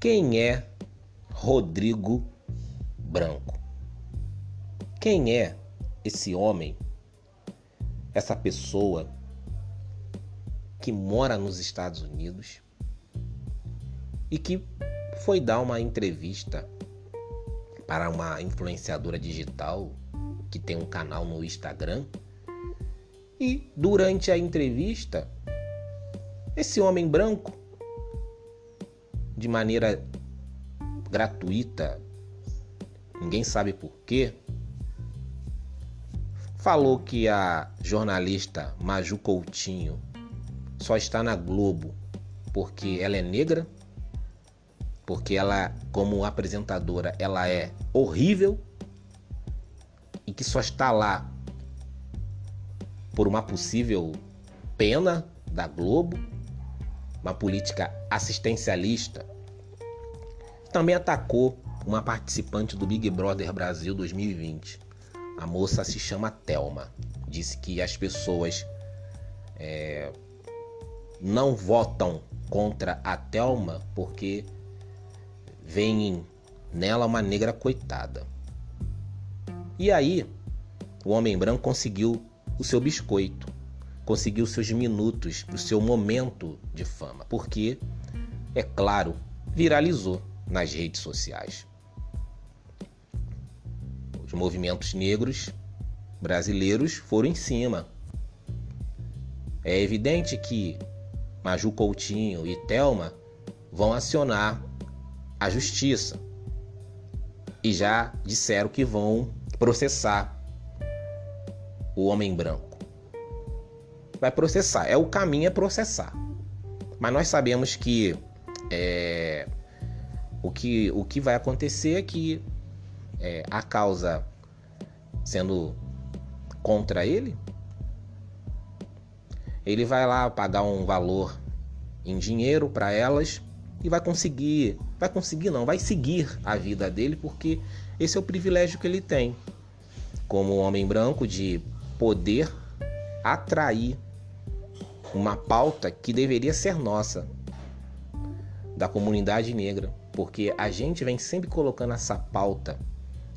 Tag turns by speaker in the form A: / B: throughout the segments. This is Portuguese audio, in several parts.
A: Quem é Rodrigo Branco? Quem é esse homem, essa pessoa que mora nos Estados Unidos e que foi dar uma entrevista para uma influenciadora digital que tem um canal no Instagram. E durante a entrevista, esse homem branco, de maneira gratuita, ninguém sabe por quê, falou que a jornalista Maju Coutinho só está na Globo porque ela é negra, porque ela, como apresentadora, ela é horrível e que só está lá por uma possível pena da Globo, uma política assistencialista. Também atacou uma participante do Big Brother Brasil 2020. A moça se chama Telma. Disse que as pessoas é, não votam contra a Telma porque veem nela uma negra coitada. E aí, o homem branco conseguiu o seu biscoito, conseguiu seus minutos, o seu momento de fama, porque, é claro, viralizou nas redes sociais. Os movimentos negros brasileiros foram em cima. É evidente que Maju Coutinho e Telma vão acionar a justiça e já disseram que vão processar o homem branco. Vai processar, é o caminho é processar. Mas nós sabemos que é, o que o que vai acontecer é que é, a causa sendo contra ele, ele vai lá pagar um valor em dinheiro para elas e vai conseguir, vai conseguir não, vai seguir a vida dele porque esse é o privilégio que ele tem como homem branco de poder atrair uma pauta que deveria ser nossa da comunidade negra, porque a gente vem sempre colocando essa pauta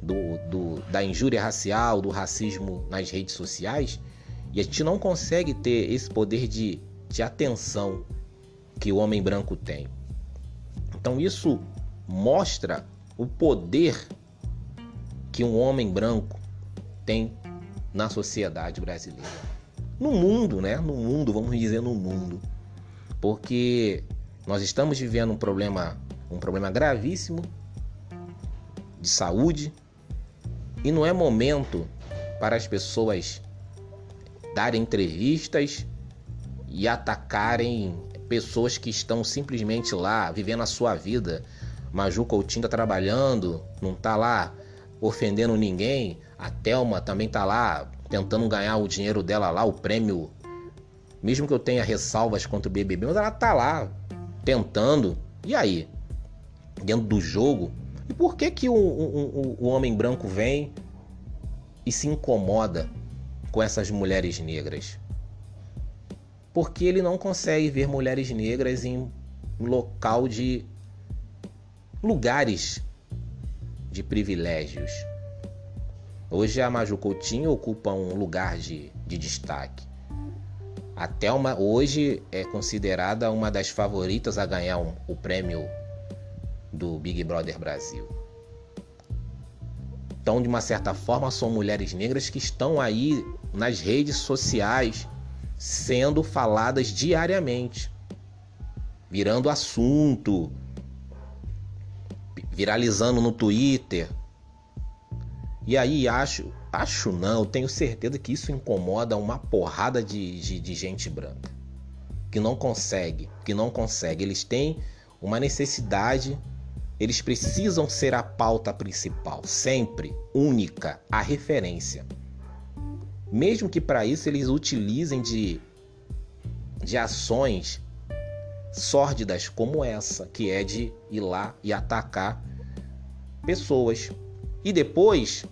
A: do, do, da injúria racial, do racismo nas redes sociais, e a gente não consegue ter esse poder de, de atenção que o homem branco tem. Então isso mostra o poder que um homem branco tem na sociedade brasileira. No mundo, né? No mundo, vamos dizer no mundo. Porque nós estamos vivendo um problema, um problema gravíssimo de saúde e não é momento para as pessoas darem entrevistas e atacarem pessoas que estão simplesmente lá vivendo a sua vida. Maju Coutinho tá trabalhando, não tá lá ofendendo ninguém. A Thelma também tá lá tentando ganhar o dinheiro dela lá, o prêmio. Mesmo que eu tenha ressalvas contra o BBB, mas ela tá lá tentando. E aí? Dentro do jogo, e por que, que o, o, o homem branco vem e se incomoda com essas mulheres negras? Porque ele não consegue ver mulheres negras em local de lugares de privilégios. Hoje a Maju Coutinho ocupa um lugar de, de destaque. A Thelma hoje é considerada uma das favoritas a ganhar um, o prêmio do Big Brother Brasil. Então, de uma certa forma, são mulheres negras que estão aí nas redes sociais sendo faladas diariamente, virando assunto, viralizando no Twitter. E aí acho, acho não, tenho certeza que isso incomoda uma porrada de, de, de gente branca que não consegue, que não consegue. Eles têm uma necessidade eles precisam ser a pauta principal, sempre única, a referência. Mesmo que para isso eles utilizem de, de ações sórdidas como essa, que é de ir lá e atacar pessoas. E depois,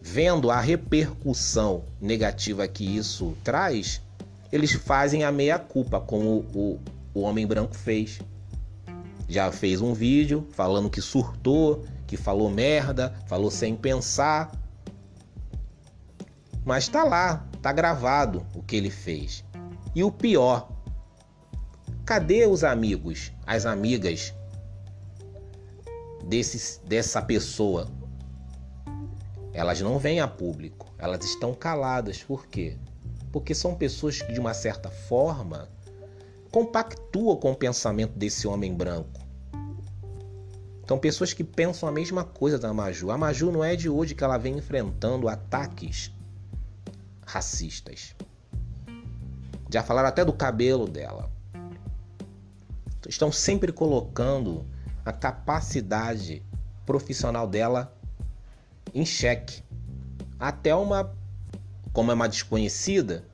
A: vendo a repercussão negativa que isso traz, eles fazem a meia-culpa, como o, o homem branco fez já fez um vídeo falando que surtou, que falou merda, falou sem pensar. Mas tá lá, tá gravado o que ele fez. E o pior, cadê os amigos, as amigas dessa pessoa? Elas não vêm a público, elas estão caladas. Por quê? Porque são pessoas que, de uma certa forma, compactuam com o pensamento desse homem branco. Então, pessoas que pensam a mesma coisa da Maju. A Maju não é de hoje que ela vem enfrentando ataques racistas. Já falaram até do cabelo dela. Estão sempre colocando a capacidade profissional dela em xeque. Até uma, como é uma desconhecida,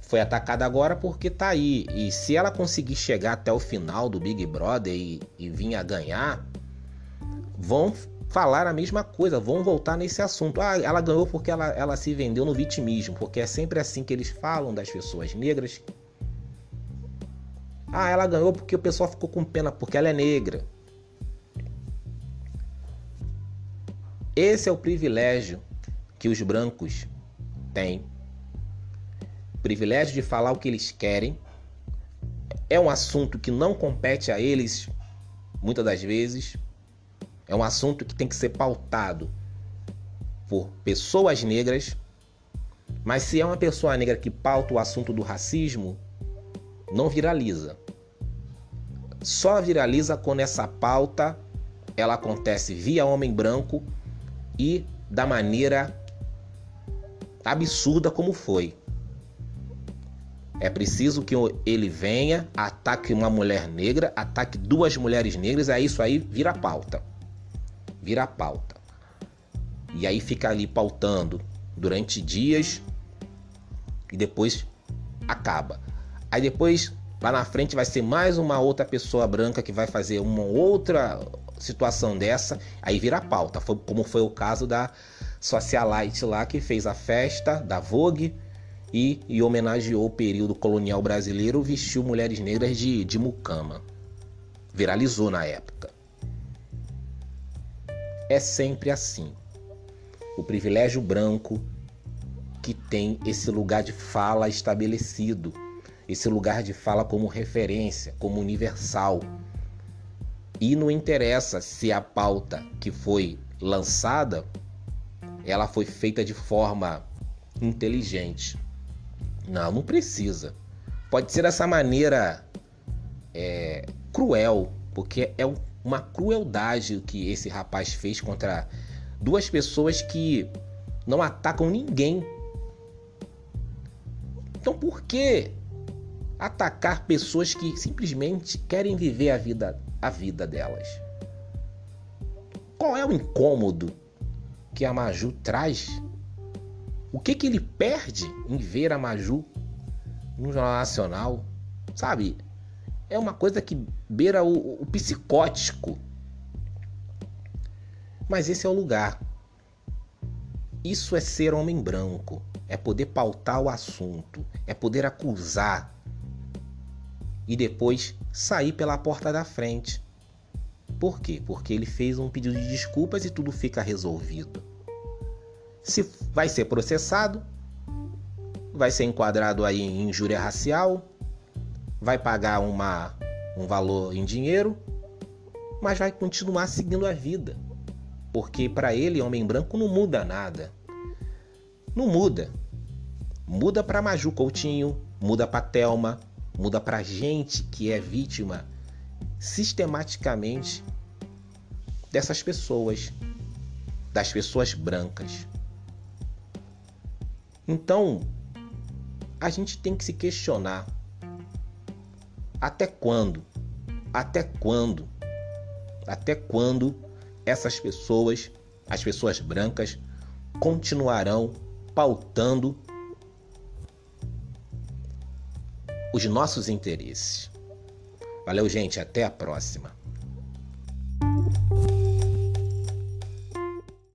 A: foi atacada agora porque tá aí. E se ela conseguir chegar até o final do Big Brother e, e vir a ganhar, vão falar a mesma coisa, vão voltar nesse assunto. Ah, ela ganhou porque ela, ela se vendeu no vitimismo, porque é sempre assim que eles falam das pessoas negras. Ah, ela ganhou porque o pessoal ficou com pena, porque ela é negra. Esse é o privilégio que os brancos têm privilégio de falar o que eles querem. É um assunto que não compete a eles, muitas das vezes. É um assunto que tem que ser pautado por pessoas negras. Mas se é uma pessoa negra que pauta o assunto do racismo, não viraliza. Só viraliza quando essa pauta ela acontece via homem branco e da maneira absurda como foi. É preciso que ele venha, ataque uma mulher negra, ataque duas mulheres negras, aí isso aí vira pauta. Vira pauta. E aí fica ali pautando durante dias e depois acaba. Aí depois, lá na frente, vai ser mais uma outra pessoa branca que vai fazer uma outra situação dessa, aí vira pauta. Foi, como foi o caso da Socialite lá que fez a festa da Vogue e, e homenageou o período colonial brasileiro, vestiu mulheres negras de, de mucama. Viralizou na época. É sempre assim. O privilégio branco que tem esse lugar de fala estabelecido, esse lugar de fala como referência, como universal. E não interessa se a pauta que foi lançada ela foi feita de forma inteligente. Não, não precisa. Pode ser dessa maneira é, cruel, porque é uma crueldade que esse rapaz fez contra duas pessoas que não atacam ninguém. Então por que atacar pessoas que simplesmente querem viver a vida, a vida delas? Qual é o incômodo que a Maju traz o que, que ele perde em ver a Maju no Jornal Nacional? Sabe? É uma coisa que beira o, o psicótico. Mas esse é o lugar. Isso é ser homem branco. É poder pautar o assunto. É poder acusar. E depois sair pela porta da frente. Por quê? Porque ele fez um pedido de desculpas e tudo fica resolvido. Se vai ser processado, vai ser enquadrado aí em injúria racial, vai pagar uma, um valor em dinheiro, mas vai continuar seguindo a vida. Porque para ele, homem branco, não muda nada. Não muda. Muda para Maju Coutinho, muda para Telma, muda para gente que é vítima sistematicamente dessas pessoas, das pessoas brancas. Então, a gente tem que se questionar até quando? Até quando? Até quando essas pessoas, as pessoas brancas, continuarão pautando os nossos interesses? Valeu, gente, até a próxima.